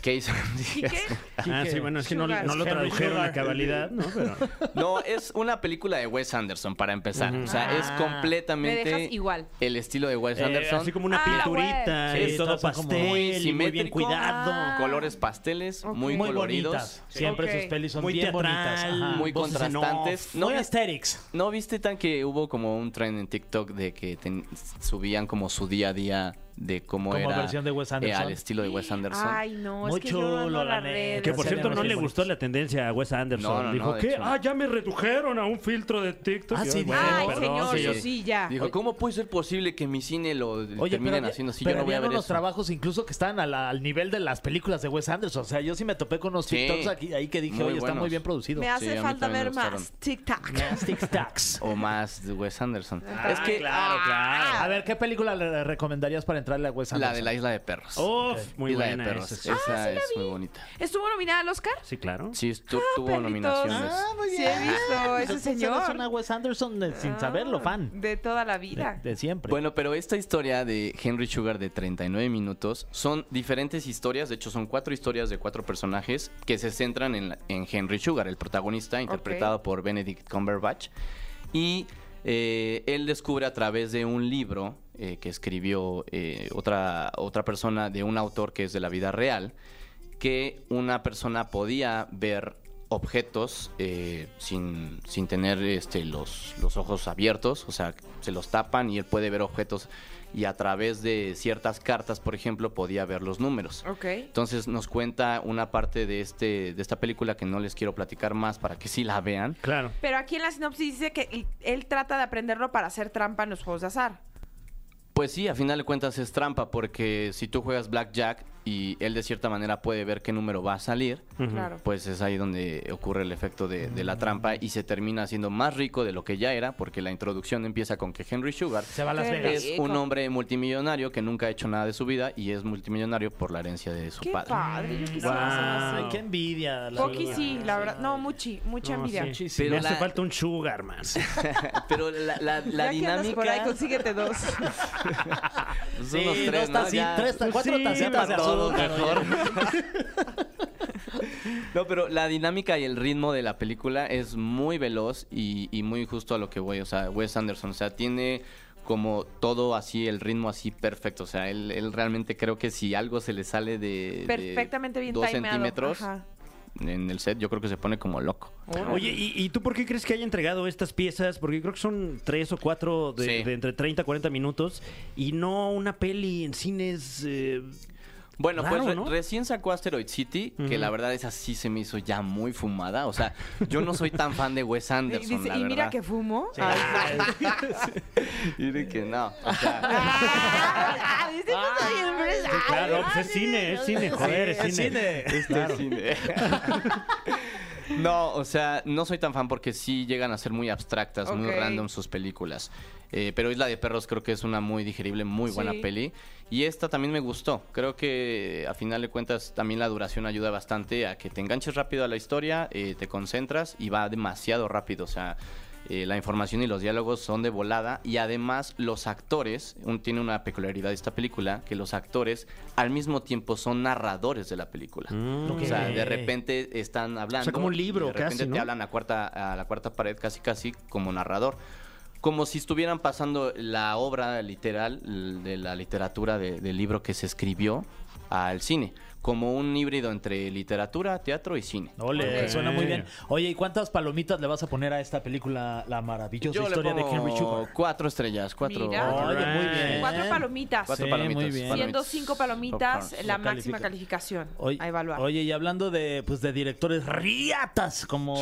Speaker 7: ¿Qué hizo?
Speaker 1: ¿Quique?
Speaker 2: Ah, sí, bueno, es que no, lo tradujeron a cabalidad, ¿no? Pero,
Speaker 7: No, es una película de Wes Anderson para empezar. O sea, es
Speaker 3: Ah.
Speaker 7: completamente
Speaker 1: igual.
Speaker 7: el estilo de Wes
Speaker 2: eh,
Speaker 7: Anderson.
Speaker 2: así como una
Speaker 1: Ah,
Speaker 2: pinturita, y
Speaker 7: Sí,
Speaker 2: todo pastel,
Speaker 7: muy
Speaker 2: y muy bien
Speaker 7: simétrico.
Speaker 2: cuidado.
Speaker 1: Ah.
Speaker 7: colores pasteles,
Speaker 1: Ok.
Speaker 7: muy,
Speaker 3: Muy
Speaker 7: coloridos.
Speaker 3: bonitas. Siempre sus pelis son
Speaker 2: Muy
Speaker 3: bien
Speaker 2: teatral,
Speaker 3: bonitas. ajá.
Speaker 7: Muy
Speaker 2: voces
Speaker 7: contrastantes. ¿No,
Speaker 3: Muy aesthetics.
Speaker 7: ¿No viste tan que hubo como un trend en TikTok de que ten- subían como su día a día de cómo
Speaker 3: Como
Speaker 7: era
Speaker 3: versión de Wes
Speaker 7: eh,
Speaker 3: Anderson?
Speaker 7: al estilo de Wes Anderson?
Speaker 1: Ay, no, es
Speaker 3: Muy
Speaker 1: que yo no
Speaker 3: chulo, la
Speaker 1: las
Speaker 3: neta.
Speaker 1: redes.
Speaker 2: Que por cierto no le gustó la tendencia a Wes Anderson.
Speaker 7: No, no,
Speaker 2: Dijo
Speaker 7: no, de
Speaker 2: que,
Speaker 7: hecho.
Speaker 2: ah, ya me redujeron a un filtro de TikTok.
Speaker 3: Ah,
Speaker 2: yo,
Speaker 3: sí,
Speaker 2: bueno,
Speaker 1: Ay,
Speaker 2: perdón,
Speaker 1: señor,
Speaker 2: sí.
Speaker 1: yo sí, ya.
Speaker 7: Dijo, ¿cómo puede ser posible que mi cine lo
Speaker 3: Oye,
Speaker 7: terminen
Speaker 3: pero,
Speaker 7: haciendo así?
Speaker 3: pero
Speaker 7: Yo no voy a ver
Speaker 3: unos
Speaker 7: eso.
Speaker 3: trabajos incluso que estaban al, al nivel de las películas de Wes Anderson. O sea, yo sí me topé con unos
Speaker 7: Sí.
Speaker 3: TikToks aquí, ahí que dije,
Speaker 7: Muy
Speaker 3: oye, están muy bien producidos.
Speaker 1: Me hace
Speaker 7: a mí
Speaker 1: falta
Speaker 7: también me
Speaker 1: ver más.
Speaker 3: Más TikToks.
Speaker 7: O más de Wes Anderson.
Speaker 2: Ah,
Speaker 7: es que
Speaker 2: claro, claro.
Speaker 3: A ver, ¿qué película le recomendarías para entrarle a Wes
Speaker 7: la de la isla de perros.
Speaker 2: Uf, muy
Speaker 7: isla
Speaker 2: buena
Speaker 7: de perros.
Speaker 2: esa, sí.
Speaker 7: Esa es muy bonita.
Speaker 1: ¿Estuvo nominada al Oscar?
Speaker 2: Sí, claro.
Speaker 7: Sí, estu- tuvo
Speaker 1: perritos.
Speaker 7: nominaciones.
Speaker 3: Ah, muy
Speaker 1: Sí,
Speaker 3: bien.
Speaker 1: he visto a ese señor.
Speaker 3: eres una Wes Anderson de- sin saberlo,
Speaker 1: Ah,
Speaker 3: fan.
Speaker 1: De toda la vida.
Speaker 3: de siempre.
Speaker 7: Bueno, pero esta historia de Henry Sugar de 39 minutos son diferentes historias, de hecho son cuatro historias de cuatro personajes que se centran en, la- en Henry Sugar, el protagonista, interpretado por Benedict Cumberbatch. Y eh, él descubre a través de un libro eh, que escribió eh, otra, otra persona de un autor que es de la vida real, que una persona podía ver objetos eh, sin, sin tener este, los, los ojos abiertos, o sea, se los tapan y él puede ver objetos y a través de ciertas cartas, por ejemplo, podía ver los números.
Speaker 1: Ok.
Speaker 7: Entonces nos cuenta una parte de, este, de esta película que no les quiero platicar más para que sí la vean.
Speaker 2: Claro.
Speaker 1: Pero aquí en la sinopsis dice que él- él trata de aprenderlo para hacer trampa en los juegos de azar.
Speaker 7: Pues sí, a final de cuentas es trampa porque si tú juegas blackjack y él de cierta manera puede ver qué número va a salir,
Speaker 1: Claro.
Speaker 7: pues es ahí donde ocurre el efecto de, de la trampa y se termina siendo más rico de lo que ya era porque la introducción empieza con que Henry Sugar
Speaker 3: Se va a Las Vegas.
Speaker 7: es un hombre multimillonario que nunca ha hecho nada de su vida y es multimillonario por la herencia de su
Speaker 1: Qué
Speaker 7: padre.
Speaker 1: padre. Yo
Speaker 3: qué envidia. la
Speaker 1: Pocky sí, la verdad. No, muchi, mucha
Speaker 2: No,
Speaker 1: envidia.
Speaker 2: sí.
Speaker 7: Pero
Speaker 2: Me hace falta un sugar, man.
Speaker 7: Pero la, la- la
Speaker 1: ya que andas por ahí,
Speaker 7: dinámica...
Speaker 1: consíguete dos.
Speaker 7: pues,
Speaker 3: Sí,
Speaker 7: unos tres,
Speaker 3: dos
Speaker 7: ¿no?
Speaker 3: taci-
Speaker 7: Ya-
Speaker 3: tres, cuatro
Speaker 2: sí,
Speaker 3: tacitas de azúcar.
Speaker 7: mejor. No, pero la dinámica y el ritmo de la película es muy veloz y, y muy justo a lo que voy. O sea, Wes Anderson, o sea, tiene como todo así, el ritmo así perfecto. O sea, él, él realmente creo que si algo se le sale de, de
Speaker 1: Perfectamente bien
Speaker 7: dos
Speaker 1: timeado.
Speaker 7: centímetros
Speaker 1: Ajá.
Speaker 7: en el set, yo creo que se pone como loco.
Speaker 2: Oye, ¿y, y tú por qué crees que haya entregado estas piezas? Porque creo que son tres o cuatro de,
Speaker 7: Sí.
Speaker 2: de entre 30 a 40 minutos y no una peli en cines. eh,
Speaker 7: Bueno,
Speaker 2: Raro,
Speaker 7: pues re-
Speaker 2: ¿no?
Speaker 7: recién sacó Asteroid City, que
Speaker 2: Ujú.
Speaker 7: la verdad esa sí se me hizo ya muy fumada. O sea, yo no soy tan fan de Wes
Speaker 1: Y,
Speaker 7: Anderson,
Speaker 1: dice,
Speaker 7: la
Speaker 1: y mira que fumo. Ay,
Speaker 7: Y de que no. O sea,
Speaker 1: Ah, dice, no soy
Speaker 7: Ah,
Speaker 2: claro, pues es cine, es cine, joder, es
Speaker 3: Es
Speaker 2: cine.
Speaker 3: cine.
Speaker 7: Este cine. no, o sea, no soy tan fan porque sí llegan a ser muy abstractas, muy random sus películas. Eh, pero Isla de Perros creo que es una muy digerible, muy buena
Speaker 1: Sí.
Speaker 7: peli. Y esta también me gustó. Creo que a final de cuentas también la duración ayuda bastante a que te enganches rápido a la historia, eh, te concentras y va demasiado rápido. O sea, eh, la información y los diálogos son de volada y además los actores, un- tiene una peculiaridad esta película, que los actores al mismo tiempo son narradores de la película.
Speaker 2: Mm.
Speaker 7: O sea, de repente están hablando.
Speaker 2: O sea, como un libro
Speaker 7: de repente
Speaker 2: casi, ¿no?
Speaker 7: te hablan a, cuarta, a la cuarta pared casi casi como narrador. Como si estuvieran pasando la obra literal de la literatura de- del libro que se escribió al cine. Como un híbrido entre literatura, teatro y cine.
Speaker 3: Ole, suena muy bien. Oye, ¿y cuántas palomitas le vas a poner a esta película, la maravillosa
Speaker 7: Yo le
Speaker 3: historia de Henry Sugar?
Speaker 7: cuatro estrellas, cuatro.
Speaker 1: Mira.
Speaker 3: Oye, muy bien.
Speaker 1: Cuatro palomitas.
Speaker 7: Cuatro
Speaker 3: Sí,
Speaker 7: palomitas.
Speaker 3: muy bien.
Speaker 7: palomitas.
Speaker 1: Siendo cinco palomitas,
Speaker 7: Popcorn.
Speaker 1: la máxima
Speaker 3: califica.
Speaker 1: calificación
Speaker 3: Oye,
Speaker 1: a evaluar.
Speaker 3: Oye, y hablando de, pues, de directores riatas como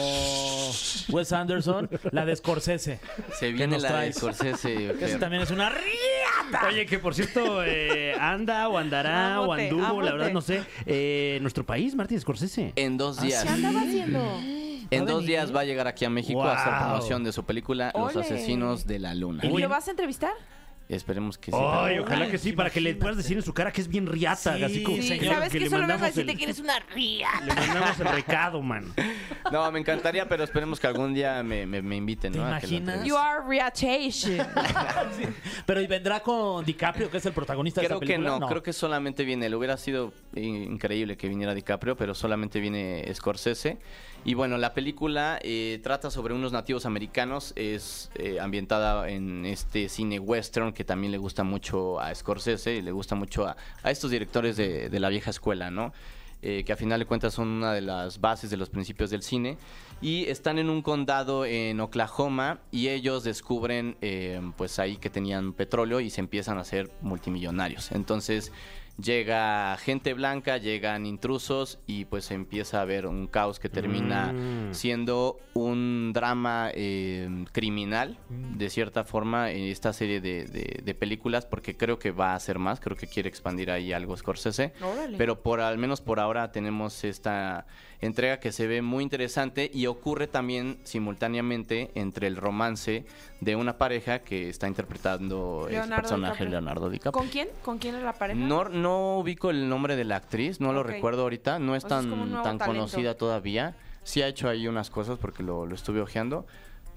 Speaker 3: Wes Anderson, la de Scorsese.
Speaker 7: Se
Speaker 3: ¿Qué
Speaker 7: viene la de? Scorsese.
Speaker 3: Esa también es una riata.
Speaker 2: Oye, que por cierto, eh, anda o andará o
Speaker 1: Amote,
Speaker 2: anduvo, la verdad no sé. Eh, nuestro país, Martín Scorsese.
Speaker 7: En dos días.
Speaker 1: ¿Qué andaba haciendo?
Speaker 7: En
Speaker 3: ¿Va a
Speaker 7: dos
Speaker 3: venir?
Speaker 7: días va a llegar aquí a México a hacer
Speaker 3: Wow.
Speaker 7: promoción de su película Los
Speaker 1: Ole.
Speaker 7: Asesinos de la Luna.
Speaker 1: ¿Y lo vas a entrevistar?
Speaker 7: Esperemos que sí.
Speaker 2: Ay,
Speaker 7: pero-
Speaker 2: ojalá que sí, para que le puedas decir en su cara que es bien riata.
Speaker 3: Sí,
Speaker 2: así como,
Speaker 3: sí,
Speaker 1: Sí,
Speaker 2: señor,
Speaker 1: ¿Sabes
Speaker 2: que
Speaker 1: que
Speaker 2: le
Speaker 1: Solo vengo a decirte
Speaker 2: el-
Speaker 1: que eres una ría.
Speaker 2: Le mandamos el recado, man.
Speaker 7: No, me encantaría, pero esperemos que algún día me, me- me inviten,
Speaker 3: ¿Te
Speaker 7: ¿no? Que lo
Speaker 3: imaginas?
Speaker 1: You are reatation.
Speaker 3: Pero ¿y vendrá con DiCaprio, que es el protagonista de
Speaker 7: Creo
Speaker 3: esta
Speaker 7: que
Speaker 3: película?
Speaker 7: no, creo que solamente viene él. Hubiera sido in- increíble que viniera DiCaprio, pero solamente viene Scorsese. Y bueno, la película eh, trata sobre unos nativos americanos, es eh, ambientada en este cine western que también le gusta mucho a Scorsese y le gusta mucho a, a estos directores de, de la vieja escuela, ¿no? Eh, que a final de cuentas son una de las bases de los principios del cine. Y están en un condado en Oklahoma y ellos descubren eh, pues ahí que tenían petróleo y se empiezan a hacer multimillonarios. Entonces llega gente blanca, llegan intrusos y pues empieza a ver un caos que termina
Speaker 2: Mm.
Speaker 7: siendo un drama eh, criminal, de cierta forma, en esta serie de, de- de películas, porque creo que va a hacer más, creo que quiere expandir ahí algo Scorsese.
Speaker 1: Órale.
Speaker 7: Pero por al menos por ahora tenemos esta entrega que se ve muy interesante y ocurre también simultáneamente entre el romance de una pareja que está interpretando el
Speaker 1: Leonardo
Speaker 7: personaje
Speaker 1: DiCaprio.
Speaker 7: Leonardo DiCaprio.
Speaker 1: ¿Con quién? ¿Con quién es la pareja?
Speaker 7: No, no ubico el nombre de la actriz, no lo
Speaker 1: Ok.
Speaker 7: recuerdo ahorita, no es
Speaker 1: O sea, es
Speaker 7: tan,
Speaker 1: nuevo
Speaker 7: tan
Speaker 1: talento.
Speaker 7: conocida todavía. Sí ha hecho ahí unas cosas porque lo, lo estuve ojeando.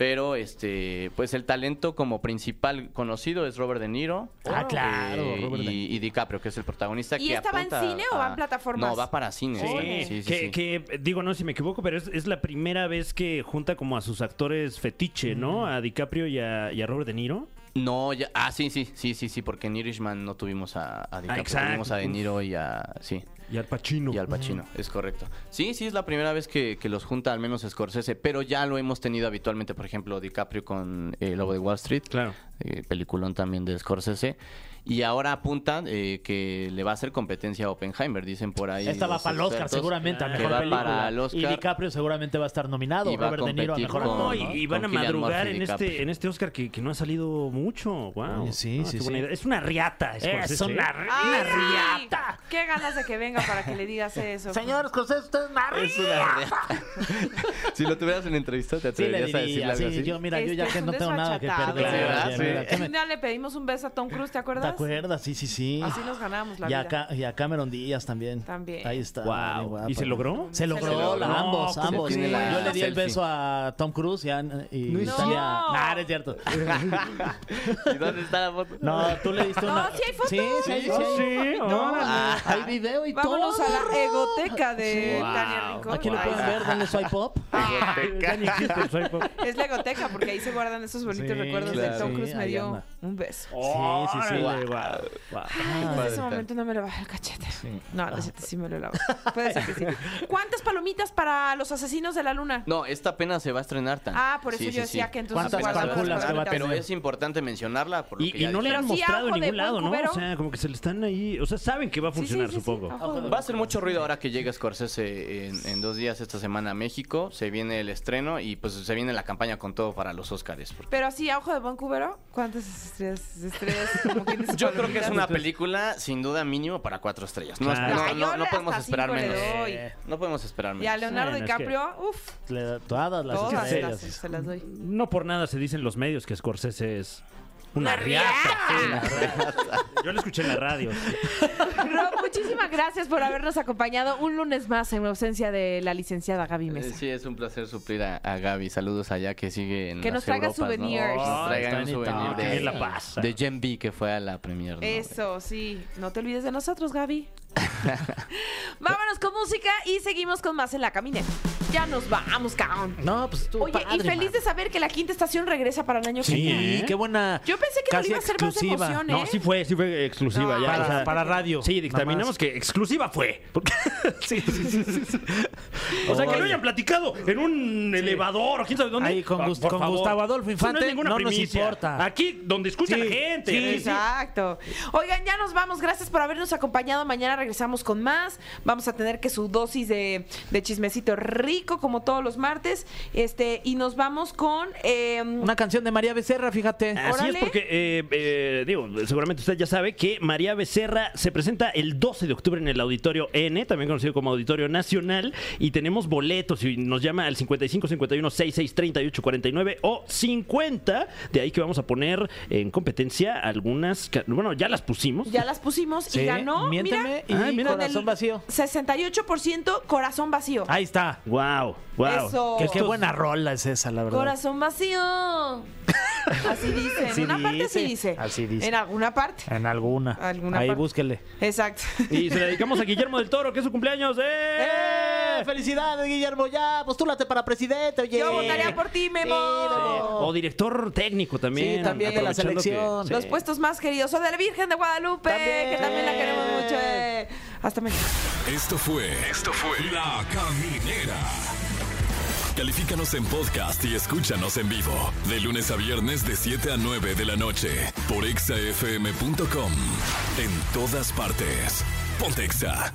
Speaker 7: Pero este, pues el talento como principal conocido es Robert De Niro.
Speaker 3: Ah, claro,
Speaker 7: eh,
Speaker 3: Robert
Speaker 7: y,
Speaker 3: De-
Speaker 7: y DiCaprio, que es el protagonista.
Speaker 1: ¿Y
Speaker 7: que
Speaker 1: esta va en cine o va en plataformas?
Speaker 7: No, va para cine.
Speaker 2: Sí,
Speaker 7: sí, sí,
Speaker 2: que,
Speaker 7: sí.
Speaker 2: que, digo, no sé si me equivoco, pero es, es la primera vez que junta como a sus actores fetiche, ¿no? A DiCaprio y a, y a Robert De Niro.
Speaker 7: No, ya, ah, sí, sí, sí, sí, sí, porque en Irishman no tuvimos a, a DiCaprio,
Speaker 2: exacto.
Speaker 7: tuvimos a De Niro y a, sí,
Speaker 2: Y al Pacino.
Speaker 7: y al Pacino, es correcto. Sí, sí, es la primera vez que, que los junta al menos Scorsese, pero ya lo hemos tenido habitualmente, por ejemplo, DiCaprio con El Lobo de Wall Street,
Speaker 2: Claro.
Speaker 7: Eh, peliculón también de Scorsese, y ahora apuntan eh, que le va a hacer competencia a Oppenheimer, dicen por ahí.
Speaker 3: Esta va para el Oscar seguramente, a
Speaker 7: que
Speaker 3: mejor
Speaker 7: va
Speaker 3: película.
Speaker 7: para el
Speaker 3: Y
Speaker 7: Oscar.
Speaker 3: DiCaprio seguramente va a estar nominado.
Speaker 7: Y va a
Speaker 3: Robert De Niro a mejor
Speaker 7: con-
Speaker 2: No,
Speaker 3: ¿no?
Speaker 2: y, y van a madrugar en este, en este Oscar que, que no ha salido mucho. Wow.
Speaker 3: Sí, sí, sí.
Speaker 2: Es una riata, Scorsese.
Speaker 3: Es una,
Speaker 1: Ay,
Speaker 3: una
Speaker 1: sí.
Speaker 3: riata.
Speaker 1: Qué ganas de que venga para que le digas eso.
Speaker 3: Señor Scorsese, usted es una
Speaker 7: Es una riata. si lo tuvieras en entrevista, ¿te
Speaker 3: Sí, le
Speaker 7: atreverías a decirle
Speaker 3: diría,
Speaker 7: algo
Speaker 3: sí,
Speaker 7: así?
Speaker 3: yo mira, yo
Speaker 1: Este
Speaker 3: ya
Speaker 1: es
Speaker 3: que no tengo nada que perder.
Speaker 7: Sí.
Speaker 3: mira, ¿qué me-
Speaker 1: Un día le pedimos un beso a Tom Cruise, ¿te
Speaker 3: ¿Te
Speaker 1: acuerdas?
Speaker 3: acuerdas? Sí, sí, sí.
Speaker 1: Así nos ganamos la
Speaker 3: y,
Speaker 1: vida.
Speaker 3: a, Ca- y a Cameron Díaz también.
Speaker 1: También.
Speaker 3: Ahí está.
Speaker 2: Wow.
Speaker 3: guapa.
Speaker 2: ¿Y se logró?
Speaker 3: Se logró,
Speaker 1: Se logró.
Speaker 2: No,
Speaker 3: ambos,
Speaker 2: ¿cómo
Speaker 3: ambos.
Speaker 7: tiene la
Speaker 3: Yo le di el beso a Tom Cruise y, a, y
Speaker 2: No es
Speaker 3: Natalia-
Speaker 1: cierto.
Speaker 3: Nah, no es cierto.
Speaker 7: ¿Y dónde está la foto?
Speaker 3: No, tú le diste
Speaker 1: No,
Speaker 3: una.
Speaker 1: sí hay fotos.
Speaker 3: Sí, sí, hay- sí,
Speaker 2: Ah,
Speaker 3: hay-
Speaker 2: sí,
Speaker 3: No,
Speaker 2: órale.
Speaker 3: hay video y
Speaker 1: Vámonos
Speaker 3: todo.
Speaker 1: a la egoteca de
Speaker 2: Wow.
Speaker 1: Tania Rincón.
Speaker 3: Aquí lo pueden ver, ¿dónde soy pop?
Speaker 2: Up.
Speaker 1: Es la egoteca porque ahí se guardan esos bonitos
Speaker 3: Sí,
Speaker 1: recuerdos de. Tom
Speaker 3: Sí,
Speaker 1: Cruise me dio
Speaker 3: anda.
Speaker 1: un beso.
Speaker 3: sí, sí.
Speaker 2: Guau, guau.
Speaker 1: Ay, desde ese momento no me le baja el cachete. No, no, es cierto, sí me lo lavo. Puede ser que sí. ¿Cuántas palomitas para los asesinos de la luna?
Speaker 7: No, esta apenas se va a estrenar tan.
Speaker 1: Ah, por eso
Speaker 7: Sí,
Speaker 1: yo
Speaker 7: sí,
Speaker 1: decía
Speaker 7: sí.
Speaker 1: que entonces
Speaker 3: ¿Cuántas va a
Speaker 1: palomitas.
Speaker 7: Pero es importante mencionarla. Por lo
Speaker 2: Y,
Speaker 7: que
Speaker 2: y
Speaker 7: ya
Speaker 2: no le han
Speaker 1: sí,
Speaker 2: mostrado en ningún lado, ¿no? O sea, como que se le están ahí. O sea, saben que va a
Speaker 1: Sí, sí,
Speaker 2: funcionar,
Speaker 1: sí, sí.
Speaker 2: supongo.
Speaker 7: Va a ser mucho ruido ahora que llega Scorsese en, en dos días esta semana a México. Se viene el estreno y pues se viene la campaña con todo para los Oscars. porque-
Speaker 1: Pero así, a ojo de buen cubero, ¿cuántas estrellas? estrellas como
Speaker 7: Yo creo que es una película sin duda mínimo para cuatro estrellas. No,
Speaker 2: Claro.
Speaker 7: no- no- podemos
Speaker 1: hasta
Speaker 7: esperar
Speaker 1: cinco le
Speaker 7: menos.
Speaker 1: doy.
Speaker 3: Eh,
Speaker 7: No podemos esperar
Speaker 1: Y a
Speaker 7: menos.
Speaker 1: Leonardo
Speaker 2: Bueno, es que-
Speaker 1: DiCaprio, uff,
Speaker 3: le- todas las
Speaker 1: todas
Speaker 3: estrellas.
Speaker 1: las, se las doy.
Speaker 2: No por nada se dicen los medios que Scorsese es una. Yo lo escuché en la radio.
Speaker 1: Rob, muchísimas gracias por habernos acompañado un lunes más en ausencia de la licenciada Gaby
Speaker 7: Eh,
Speaker 1: Mesa.
Speaker 7: Sí, es un placer suplir a, a Gaby. Saludos allá que sigue en
Speaker 1: Que
Speaker 7: las
Speaker 1: nos traiga
Speaker 7: Europas, ¿no?
Speaker 1: souvenirs.
Speaker 7: Que nos
Speaker 2: Ay,
Speaker 7: traigan un souvenir de,
Speaker 2: la pasa.
Speaker 7: de Gen B que fue a la premier. ¿no?
Speaker 1: Eso, sí. No te olvides de nosotros, Gaby. Vámonos con música y seguimos con más en la caminera. Ya nos vamos, cabrón.
Speaker 3: No, pues estuvo
Speaker 1: Oye, y feliz
Speaker 3: man.
Speaker 1: de saber que la quinta estación regresa para el año que
Speaker 3: Sí,
Speaker 1: viene.
Speaker 2: ¿eh?
Speaker 3: qué buena.
Speaker 1: Yo pensé que no iba a ser más
Speaker 3: exclusiva.
Speaker 1: emoción, ¿eh?
Speaker 2: No, sí fue, sí fue exclusiva.
Speaker 1: No,
Speaker 2: ya,
Speaker 3: Para,
Speaker 2: o sea,
Speaker 3: para radio.
Speaker 2: Sí, dictaminamos que exclusiva fue. Porque- sí, sí, sí, sí, sí. O sea, que lo hayan platicado en un elevador o quién sabe dónde.
Speaker 3: Ahí con
Speaker 2: Ah,
Speaker 3: Gust- con. Gustavo Adolfo
Speaker 2: Eso
Speaker 3: Infante,
Speaker 2: no,
Speaker 3: no nos importa.
Speaker 2: Aquí, donde escucha
Speaker 3: Sí,
Speaker 2: la gente.
Speaker 3: sí,
Speaker 2: ¿eh?
Speaker 1: Exacto. Oigan, ya nos vamos. Gracias por habernos acompañado. Mañana regresamos con más. Vamos a tener que su dosis de, de chismecito rico. Rico, como todos los martes. Este, y nos vamos con. eh,
Speaker 3: Una canción de María Becerra, fíjate.
Speaker 2: Así
Speaker 1: Órale.
Speaker 2: es, porque, eh, eh, digo, seguramente usted ya sabe que María Becerra se presenta el 12 de octubre en el Auditorio N, también conocido como Auditorio Nacional, y tenemos boletos y nos llama al 55 51 66 38 49 o 50. De ahí que vamos a poner en competencia algunas, bueno, ya las pusimos.
Speaker 1: ya las pusimos
Speaker 3: Sí,
Speaker 1: y ganó.
Speaker 3: Miénteme
Speaker 1: mira,
Speaker 3: y
Speaker 2: Ay, mira.
Speaker 3: corazón vacío.
Speaker 1: 68% corazón vacío.
Speaker 3: Ahí está.
Speaker 2: Wow, wow.
Speaker 1: Eso.
Speaker 3: Qué buena rola es esa, la verdad.
Speaker 1: Corazón vacío. Así dice.
Speaker 3: Así
Speaker 1: en una parte sí
Speaker 3: dice.
Speaker 1: dice.
Speaker 3: Así dice.
Speaker 1: En alguna parte.
Speaker 3: En alguna.
Speaker 1: Alguna
Speaker 3: Ahí
Speaker 1: parte.
Speaker 3: búsquele.
Speaker 1: Exacto.
Speaker 2: Y se la dedicamos a Guillermo del Toro, que es su cumpleaños. ¡Eh!
Speaker 3: ¡Eh! ¡Felicidades, Guillermo! Ya, postúlate para presidente, oye.
Speaker 1: Yo votaría por ti, Memo.
Speaker 2: O director técnico también.
Speaker 3: Sí, también de la
Speaker 2: que-
Speaker 3: selección.
Speaker 1: Los puestos más queridos. O de la Virgen de Guadalupe,
Speaker 3: También.
Speaker 1: que también la queremos mucho. eh. Hasta mañana.
Speaker 6: Esto fue. Esto fue. La Caminera. Califícanos en podcast y escúchanos en vivo. De lunes a viernes, de 7 a 9 de la noche. Por exafm.com. En todas partes. Pontexa.